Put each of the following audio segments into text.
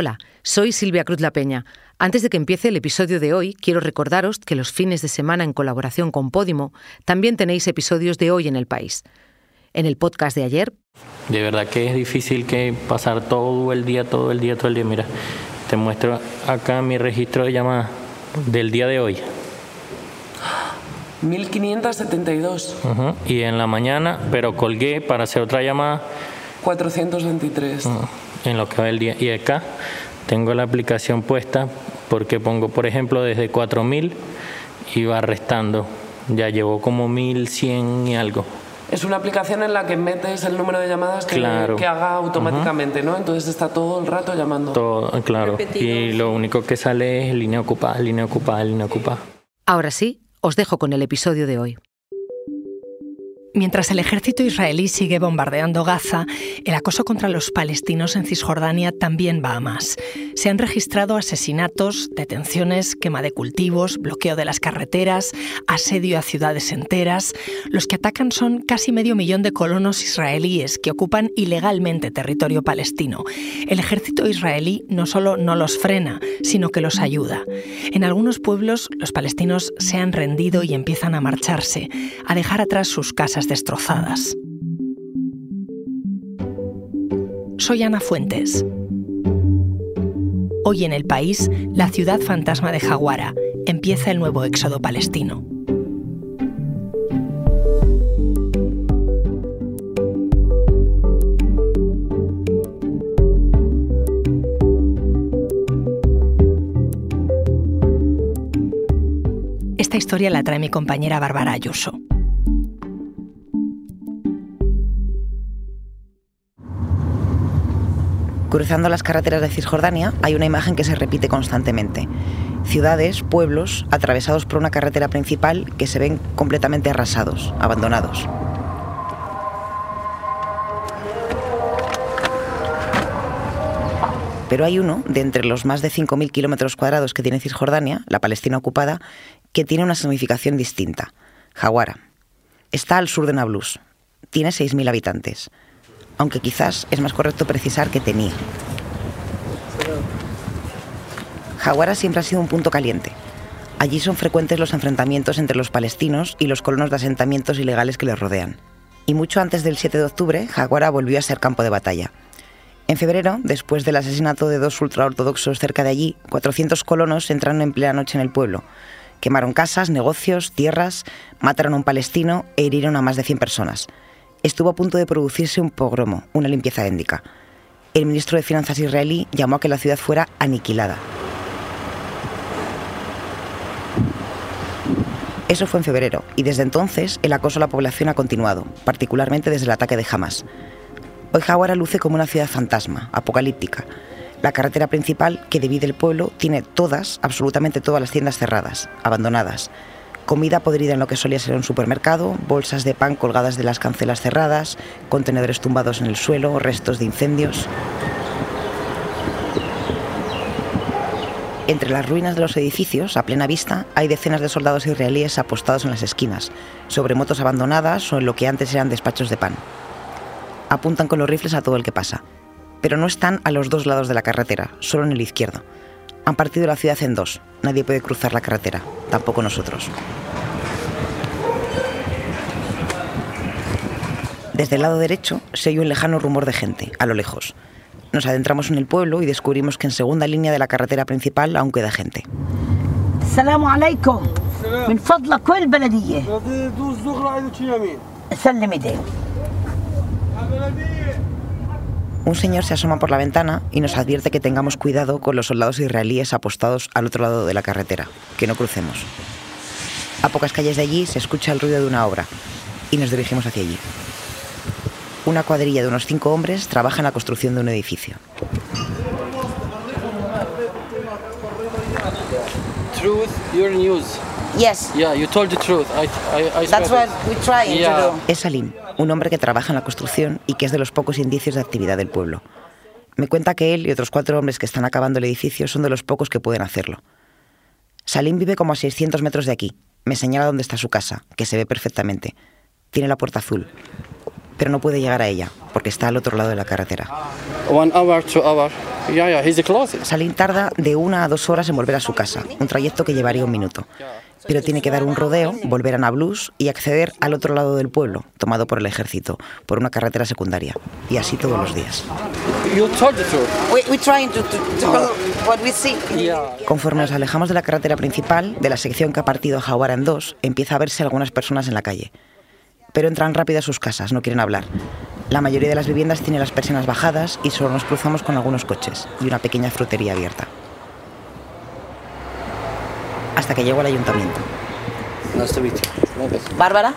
Hola, soy Silvia Cruz La Peña. Antes de que empiece el episodio de hoy, quiero recordaros que los fines de semana en colaboración con Podimo también tenéis episodios de hoy en el país. En el podcast de ayer. De verdad que es difícil que pasar todo el día, todo el día, todo el día. Mira, te muestro acá mi registro de llamadas del día de hoy. 1572. Ujú. Y en la mañana, pero colgué para hacer otra llamada 423. ujú, en lo que va el día. Y acá tengo la aplicación puesta porque pongo, por ejemplo, desde 4000 y va restando. Ya llevo como 1100 y algo. Es una aplicación en la que metes el número de llamadas que, Claro. que haga automáticamente, ¿no? Entonces está todo el rato llamando. Todo, claro. Repetidos. Y lo único que sale es línea ocupada, línea ocupada, línea ocupada. Ahora sí, os dejo con el episodio de hoy. Mientras el ejército israelí sigue bombardeando Gaza, el acoso contra los palestinos en Cisjordania también va a más. Se han registrado asesinatos, detenciones, quema de cultivos, bloqueo de las carreteras, asedio a ciudades enteras. Los que atacan son casi medio millón de colonos israelíes que ocupan ilegalmente territorio palestino. El ejército israelí no solo no los frena, sino que los ayuda. En algunos pueblos los palestinos se han rendido y empiezan a marcharse, a dejar atrás sus casas destrozadas. Soy Ana Fuentes. Hoy en el país, la ciudad fantasma de Jaguara, empieza el nuevo éxodo palestino. Esta historia la trae mi compañera Bárbara Ayuso. Cruzando las carreteras de Cisjordania hay una imagen que se repite constantemente. Ciudades, pueblos, atravesados por una carretera principal que se ven completamente arrasados, abandonados. Pero hay uno, de entre los más de 5.000 kilómetros cuadrados que tiene Cisjordania, la Palestina ocupada, que tiene una significación distinta. Jawara. Está al sur de Nablus. Tiene 6.000 habitantes aunque quizás es más correcto precisar que tenía. Jawara siempre ha sido un punto caliente. Allí son frecuentes los enfrentamientos entre los palestinos y los colonos de asentamientos ilegales que les rodean. Y mucho antes del 7 de octubre, Jawara volvió a ser campo de batalla. En febrero, después del asesinato de dos ultraortodoxos cerca de allí, 400 colonos entraron en plena noche en el pueblo. Quemaron casas, negocios, tierras, mataron a un palestino e hirieron a más de 100 personas estuvo a punto de producirse un pogromo, una limpieza étnica. El ministro de Finanzas israelí llamó a que la ciudad fuera aniquilada. Eso fue en febrero, y desde entonces el acoso a la población ha continuado, particularmente desde el ataque de Hamas. Hoy Jawara luce como una ciudad fantasma, apocalíptica. La carretera principal que divide el pueblo tiene todas, absolutamente todas las tiendas cerradas, abandonadas comida podrida en lo que solía ser un supermercado, bolsas de pan colgadas de las cancelas cerradas, contenedores tumbados en el suelo, restos de incendios. Entre las ruinas de los edificios, a plena vista, hay decenas de soldados israelíes apostados en las esquinas, sobre motos abandonadas o en lo que antes eran despachos de pan. Apuntan con los rifles a todo el que pasa, pero no están a los dos lados de la carretera, solo en el izquierdo. Han partido la ciudad en dos. Nadie puede cruzar la carretera, tampoco nosotros. Desde el lado derecho se oye un lejano rumor de gente, a lo lejos. Nos adentramos en el pueblo y descubrimos que en segunda línea de la carretera principal aún queda gente. السلام عليكم من فضلك وين البلدية دوز دغري عيدك يمين سلم ايديك un señor se asoma por la ventana y nos advierte que tengamos cuidado con los soldados israelíes apostados al otro lado de la carretera, que no crucemos. A pocas calles de allí se escucha el ruido de una obra y nos dirigimos hacia allí. Una cuadrilla de unos cinco hombres trabaja en la construcción de un edificio. Truth, your news. Yes Yeah, you told the truth. I, I, I that's swear what it. we're trying Yeah. to do Es Salim, un hombre que trabaja en la construcción y que es de los pocos indicios de actividad del pueblo. Me cuenta que él y otros cuatro hombres que están acabando el edificio son de los pocos que pueden hacerlo. Salim vive como a 600 metros de aquí. Me señala dónde está su casa, que se ve perfectamente. Tiene la puerta azul. pero no puede llegar a ella, porque está al otro lado de la carretera. One hour, two hour. Yeah, yeah, he's close. Salim tarda de una a dos horas en volver a su casa, un trayecto que llevaría un minuto. Pero tiene que dar un rodeo, volver a Nablus y acceder al otro lado del pueblo, tomado por el ejército, por una carretera secundaria. Y así todos los días. Conforme nos alejamos de la carretera principal, de la sección que ha partido a Jawara en dos, empieza a verse algunas personas en la calle. Pero entran rápido a sus casas, no quieren hablar. La mayoría de las viviendas tiene las persianas bajadas y solo nos cruzamos con algunos coches y una pequeña frutería abierta. Hasta que llego al ayuntamiento. Nice to meet you. Bárbara?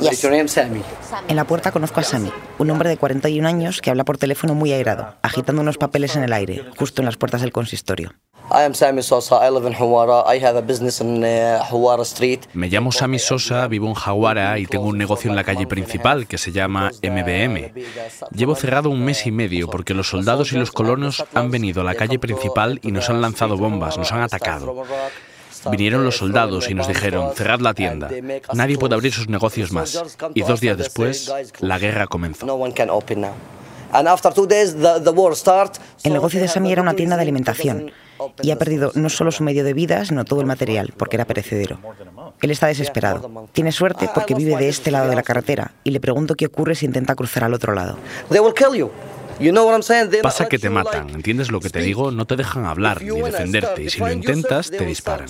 Yes. your name Sammy? En la puerta conozco a Sami, un hombre de 41 años que habla por teléfono muy airado, agitando unos papeles en el aire, justo en las puertas del consistorio. I am Sammy Sosa. I live in Hawara. I have a business in uh, Hawara Street. Me llamo Sami Sosa, vivo en Jaguara y tengo un negocio en la calle principal que se llama MBM. Llevo cerrado un mes y medio porque los soldados y los colonos han venido a la calle principal y nos han lanzado bombas, nos han atacado. Vinieron los soldados y nos dijeron, cerrad la tienda, nadie puede abrir sus negocios más. Y dos días después, la guerra comenzó. No one can open now. And after two days, the, the war start. El negocio de Sami era una tienda de alimentación y ha perdido no solo su medio de vida, sino todo el material, porque era perecedero. Él está desesperado. Tiene suerte porque vive de este lado de la carretera y le pregunto qué ocurre si intenta cruzar al otro lado. They will kill you. You know what I'm saying? They Pasa que te matan, ¿entiendes lo que te digo? No te dejan hablar ni defenderte y si lo intentas te disparan.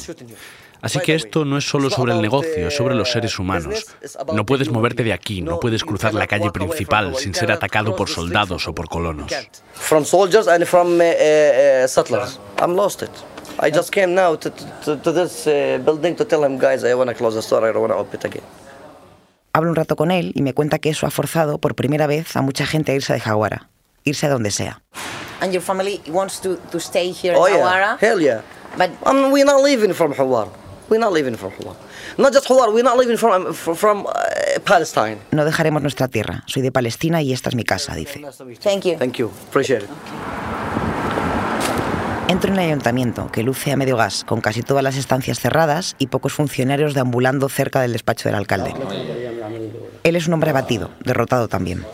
Así que esto no es solo sobre el negocio, es sobre los seres humanos. No puedes moverte de aquí, no puedes cruzar la calle principal sin ser atacado por soldados o por colonos. From soldiers and from settlers. I'm lost it. I just came now to, to, to this building to tell him, guys, I want to close the store. I don't want to open it again. Hablo un rato con él y me cuenta que eso ha forzado por primera vez a mucha gente a irse de Jaguara, irse a donde sea. And your family wants to, to stay here Oh in yeah, Hawara? hell yeah. But Um, we're not leaving from Hawar. We're not leaving from Hawar. Not just Hawar. We're not leaving from from, from uh, Palestine. No dejaremos nuestra tierra. Soy de Palestina y esta es mi casa, dice. thank you. Thank you. Appreciate it. Entro en el ayuntamiento, que luce a medio gas, con casi todas las estancias cerradas y pocos funcionarios deambulando cerca del despacho del alcalde. Él es un hombre abatido, derrotado también.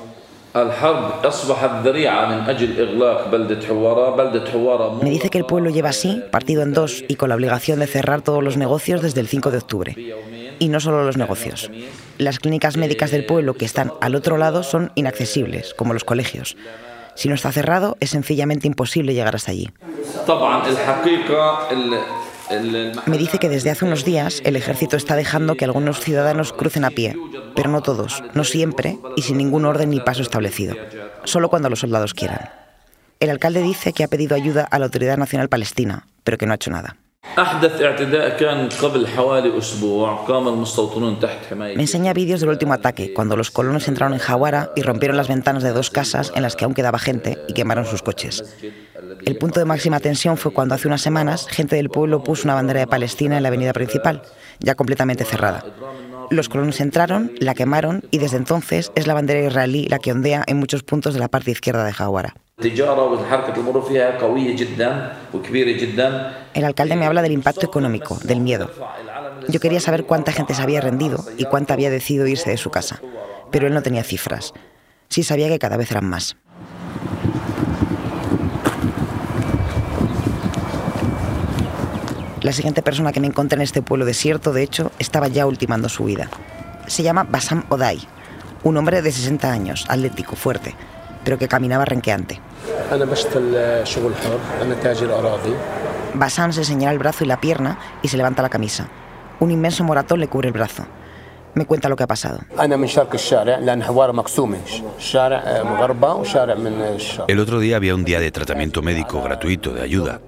Me dice que el pueblo lleva así, partido en dos y con la obligación de cerrar todos los negocios desde el 5 de octubre. Y no solo los negocios. Las clínicas médicas del pueblo que están al otro lado son inaccesibles, como los colegios. Si no está cerrado, es sencillamente imposible llegar hasta allí. Me dice que desde hace unos días el ejército está dejando que algunos ciudadanos crucen a pie, pero no todos, no siempre y sin ningún orden ni paso establecido, solo cuando los soldados quieran. El alcalde dice que ha pedido ayuda a la Autoridad Nacional Palestina, pero que no ha hecho nada. Me enseña vídeos del último ataque, cuando los colonos entraron en Jawara y rompieron las ventanas de dos casas en las que aún quedaba gente y quemaron sus coches. El punto de máxima tensión fue cuando hace unas semanas gente del pueblo puso una bandera de Palestina en la avenida principal, ya completamente cerrada. Los colonos entraron, la quemaron y desde entonces es la bandera israelí la que ondea en muchos puntos de la parte izquierda de Jawara. El alcalde me habla del impacto económico, del miedo. Yo quería saber cuánta gente se había rendido y cuánta había decidido irse de su casa, pero él no tenía cifras. Sí sabía que cada vez eran más. La siguiente persona que me encontré en este pueblo desierto, de hecho, estaba ya ultimando su vida. Se llama Basam Odai, un hombre de 60 años, atlético, fuerte, pero que caminaba renqueante. Basam se señala el brazo y la pierna y se levanta la camisa. Un inmenso moratón le cubre el brazo me cuenta lo que ha pasado. El otro día había un día de tratamiento médico gratuito de ayuda.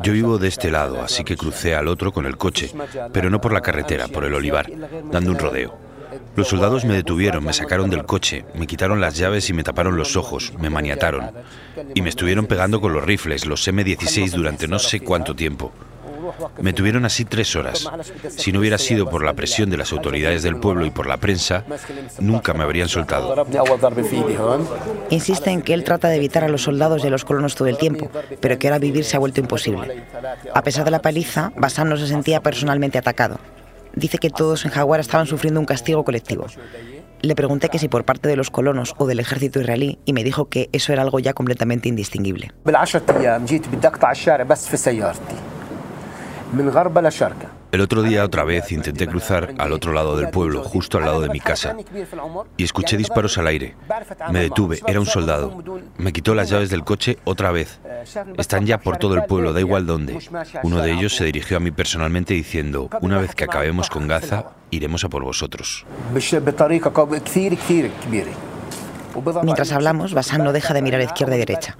Yo vivo de este lado, así que crucé al otro con el coche, pero no por la carretera, por el olivar, dando un rodeo. Los soldados me detuvieron, me sacaron del coche, me quitaron las llaves y me taparon los ojos, me maniataron. Y me estuvieron pegando con los rifles, los M16, durante no sé cuánto tiempo. Me tuvieron así tres horas. Si no hubiera sido por la presión de las autoridades del pueblo y por la prensa, nunca me habrían soltado. Insiste en que él trata de evitar a los soldados y a los colonos todo el tiempo, pero que ahora vivir se ha vuelto imposible. A pesar de la paliza, Basan no se sentía personalmente atacado. Dice que todos en Jaguar estaban sufriendo un castigo colectivo. Le pregunté que si por parte de los colonos o del ejército israelí y me dijo que eso era algo ya completamente indistinguible. El otro día otra vez intenté cruzar al otro lado del pueblo, justo al lado de mi casa, y escuché disparos al aire. Me detuve, era un soldado. Me quitó las llaves del coche otra vez. Están ya por todo el pueblo, da igual dónde. Uno de ellos se dirigió a mí personalmente diciendo, una vez que acabemos con Gaza, iremos a por vosotros. Mientras hablamos, Basan no deja de mirar a izquierda y derecha.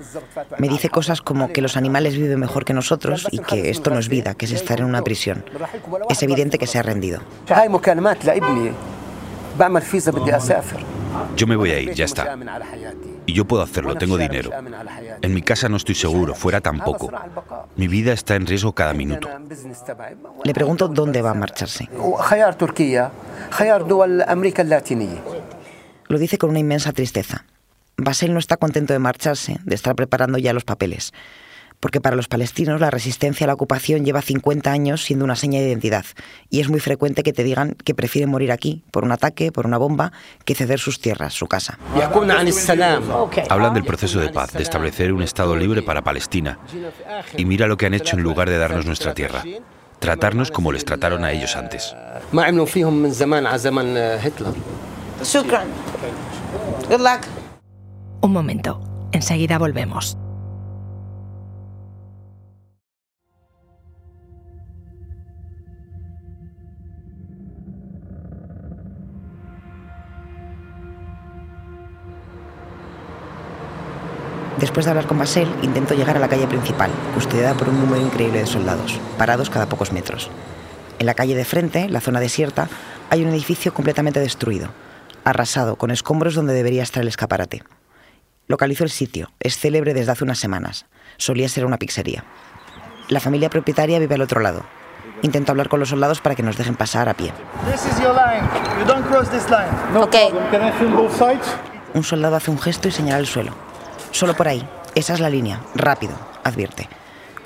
Me dice cosas como que los animales viven mejor que nosotros y que esto no es vida, que es estar en una prisión. Es evidente que se ha rendido. Yo me voy a ir, ya está. Y yo puedo hacerlo, tengo dinero. En mi casa no estoy seguro, fuera tampoco. Mi vida está en riesgo cada minuto. Le pregunto dónde va a marcharse. Lo dice con una inmensa tristeza. Basel no está contento de marcharse, de estar preparando ya los papeles. Porque para los palestinos la resistencia a la ocupación lleva 50 años siendo una seña de identidad. Y es muy frecuente que te digan que prefieren morir aquí, por un ataque, por una bomba, que ceder sus tierras, su casa. Hablan del proceso de paz, de establecer un Estado libre para Palestina. Y mira lo que han hecho en lugar de darnos nuestra tierra. Tratarnos como les trataron a ellos antes. Shukran. Good luck. Un momento, enseguida volvemos. Después de hablar con Basel, intento llegar a la calle principal, custodiada por un número increíble de soldados, parados cada pocos metros. En la calle de frente, la zona desierta, hay un edificio completamente destruido, arrasado, con escombros donde debería estar el escaparate. Localizo el sitio, es célebre desde hace unas semanas. Solía ser una pizzería. La familia propietaria vive al otro lado. Intento hablar con los soldados para que nos dejen pasar a pie. Un soldado hace un gesto y señala el suelo. Solo por ahí. Esa es la línea. Rápido, advierte.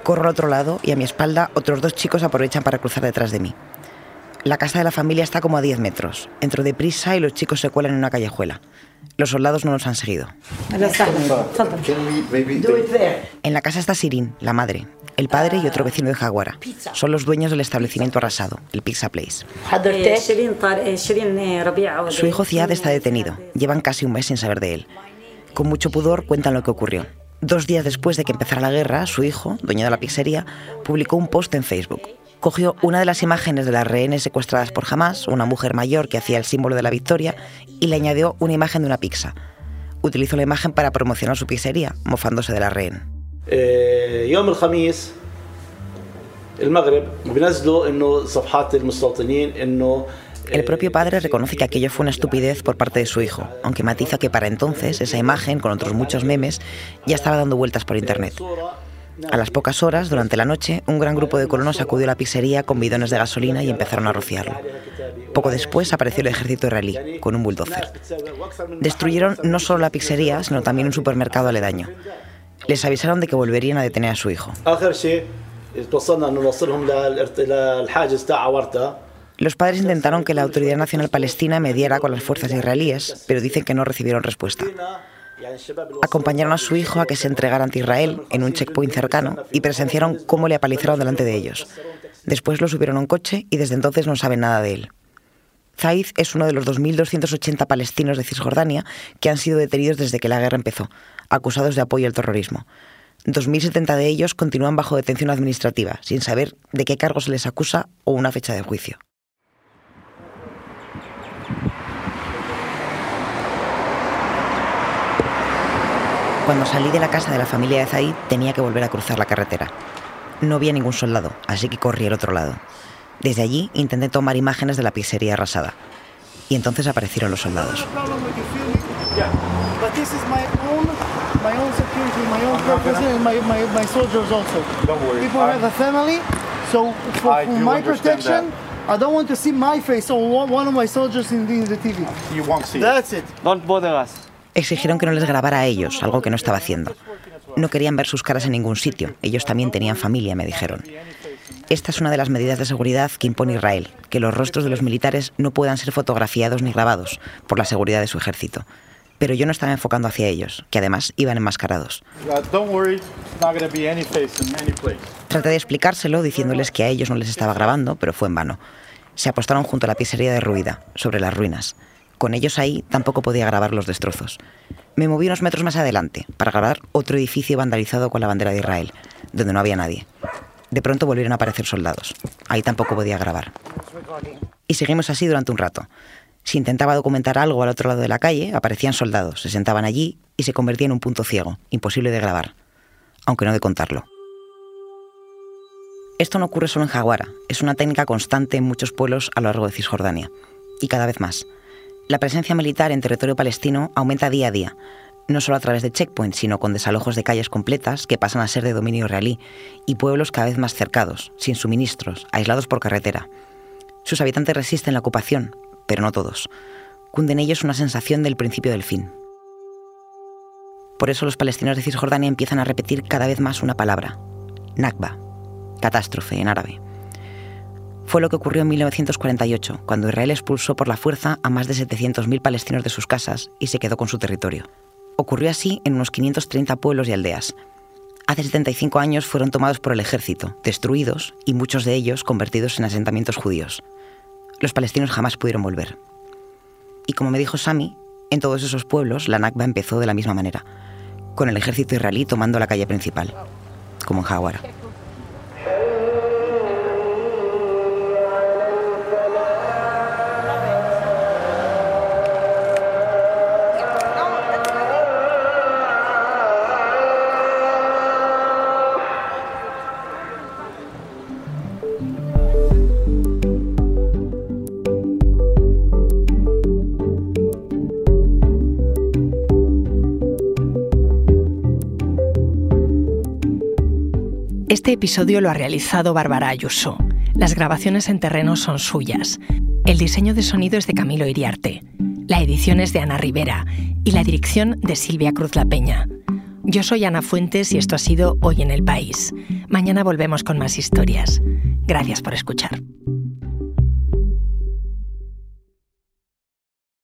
Corro al otro lado y a mi espalda otros dos chicos aprovechan para cruzar detrás de mí. La casa de la familia está como a 10 metros. Entro deprisa y los chicos se cuelan en una callejuela. Los soldados no nos han seguido. En la casa está Sirin, la madre, el padre y otro vecino de Jaguara. Son los dueños del establecimiento arrasado, el Pizza Place. Su hijo Ziad está detenido. Llevan casi un mes sin saber de él. Con mucho pudor cuentan lo que ocurrió. Dos días después de que empezara la guerra, su hijo, dueño de la pizzería, publicó un post en Facebook. Cogió una de las imágenes de las rehenes secuestradas por Hamas, una mujer mayor que hacía el símbolo de la victoria, y le añadió una imagen de una pizza. Utilizó la imagen para promocionar su pizzería, mofándose de la rehén. El propio padre reconoce que aquello fue una estupidez por parte de su hijo, aunque matiza que para entonces esa imagen, con otros muchos memes, ya estaba dando vueltas por internet. A las pocas horas, durante la noche, un gran grupo de colonos acudió a la pizzería con bidones de gasolina y empezaron a rociarlo. Poco después apareció el ejército israelí, con un bulldozer. Destruyeron no solo la pizzería, sino también un supermercado aledaño. Les avisaron de que volverían a detener a su hijo. Los padres intentaron que la Autoridad Nacional Palestina mediara con las fuerzas israelíes, pero dicen que no recibieron respuesta. Acompañaron a su hijo a que se entregara ante Israel en un checkpoint cercano y presenciaron cómo le apalizaron delante de ellos. Después lo subieron a un coche y desde entonces no saben nada de él. Zaid es uno de los 2.280 palestinos de Cisjordania que han sido detenidos desde que la guerra empezó, acusados de apoyo al terrorismo. 2.070 de ellos continúan bajo detención administrativa, sin saber de qué cargo se les acusa o una fecha de juicio. Cuando salí de la casa de la familia de Zaid tenía que volver a cruzar la carretera. No había ningún soldado, así que corrí al otro lado. Desde allí intenté tomar imágenes de la pizzería arrasada. Y entonces aparecieron los soldados. I don't want to see my face or one of my soldiers in the, in the TV. You won't see. That's it. Don't bother us. Exigieron que no les grabara a ellos, algo que no estaba haciendo. No querían ver sus caras en ningún sitio. Ellos también tenían familia, me dijeron. Esta es una de las medidas de seguridad que impone Israel, que los rostros de los militares no puedan ser fotografiados ni grabados por la seguridad de su ejército. Pero yo no estaba enfocando hacia ellos, que además iban enmascarados. Traté de explicárselo diciéndoles que a ellos no les estaba grabando, pero fue en vano. Se apostaron junto a la pizzería derruida, sobre las ruinas. Con ellos ahí tampoco podía grabar los destrozos. Me moví unos metros más adelante para grabar otro edificio vandalizado con la bandera de Israel, donde no había nadie. De pronto volvieron a aparecer soldados. Ahí tampoco podía grabar. Y seguimos así durante un rato. Si intentaba documentar algo al otro lado de la calle, aparecían soldados, se sentaban allí y se convertía en un punto ciego, imposible de grabar, aunque no de contarlo. Esto no ocurre solo en Jaguara, es una técnica constante en muchos pueblos a lo largo de Cisjordania, y cada vez más. La presencia militar en territorio palestino aumenta día a día, no solo a través de checkpoints, sino con desalojos de calles completas que pasan a ser de dominio israelí y pueblos cada vez más cercados, sin suministros, aislados por carretera. Sus habitantes resisten la ocupación, pero no todos. Cunden ellos una sensación del principio del fin. Por eso los palestinos de Cisjordania empiezan a repetir cada vez más una palabra, Nakba, catástrofe en árabe. Fue lo que ocurrió en 1948, cuando Israel expulsó por la fuerza a más de 700.000 palestinos de sus casas y se quedó con su territorio. Ocurrió así en unos 530 pueblos y aldeas. Hace 75 años fueron tomados por el ejército, destruidos y muchos de ellos convertidos en asentamientos judíos. Los palestinos jamás pudieron volver. Y como me dijo Sami, en todos esos pueblos la Nakba empezó de la misma manera, con el ejército israelí tomando la calle principal, como en Hawara. Este episodio lo ha realizado Bárbara Ayuso. Las grabaciones en terreno son suyas. El diseño de sonido es de Camilo Iriarte. La edición es de Ana Rivera y la dirección de Silvia Cruz La Peña. Yo soy Ana Fuentes y esto ha sido Hoy en el País. Mañana volvemos con más historias. Gracias por escuchar.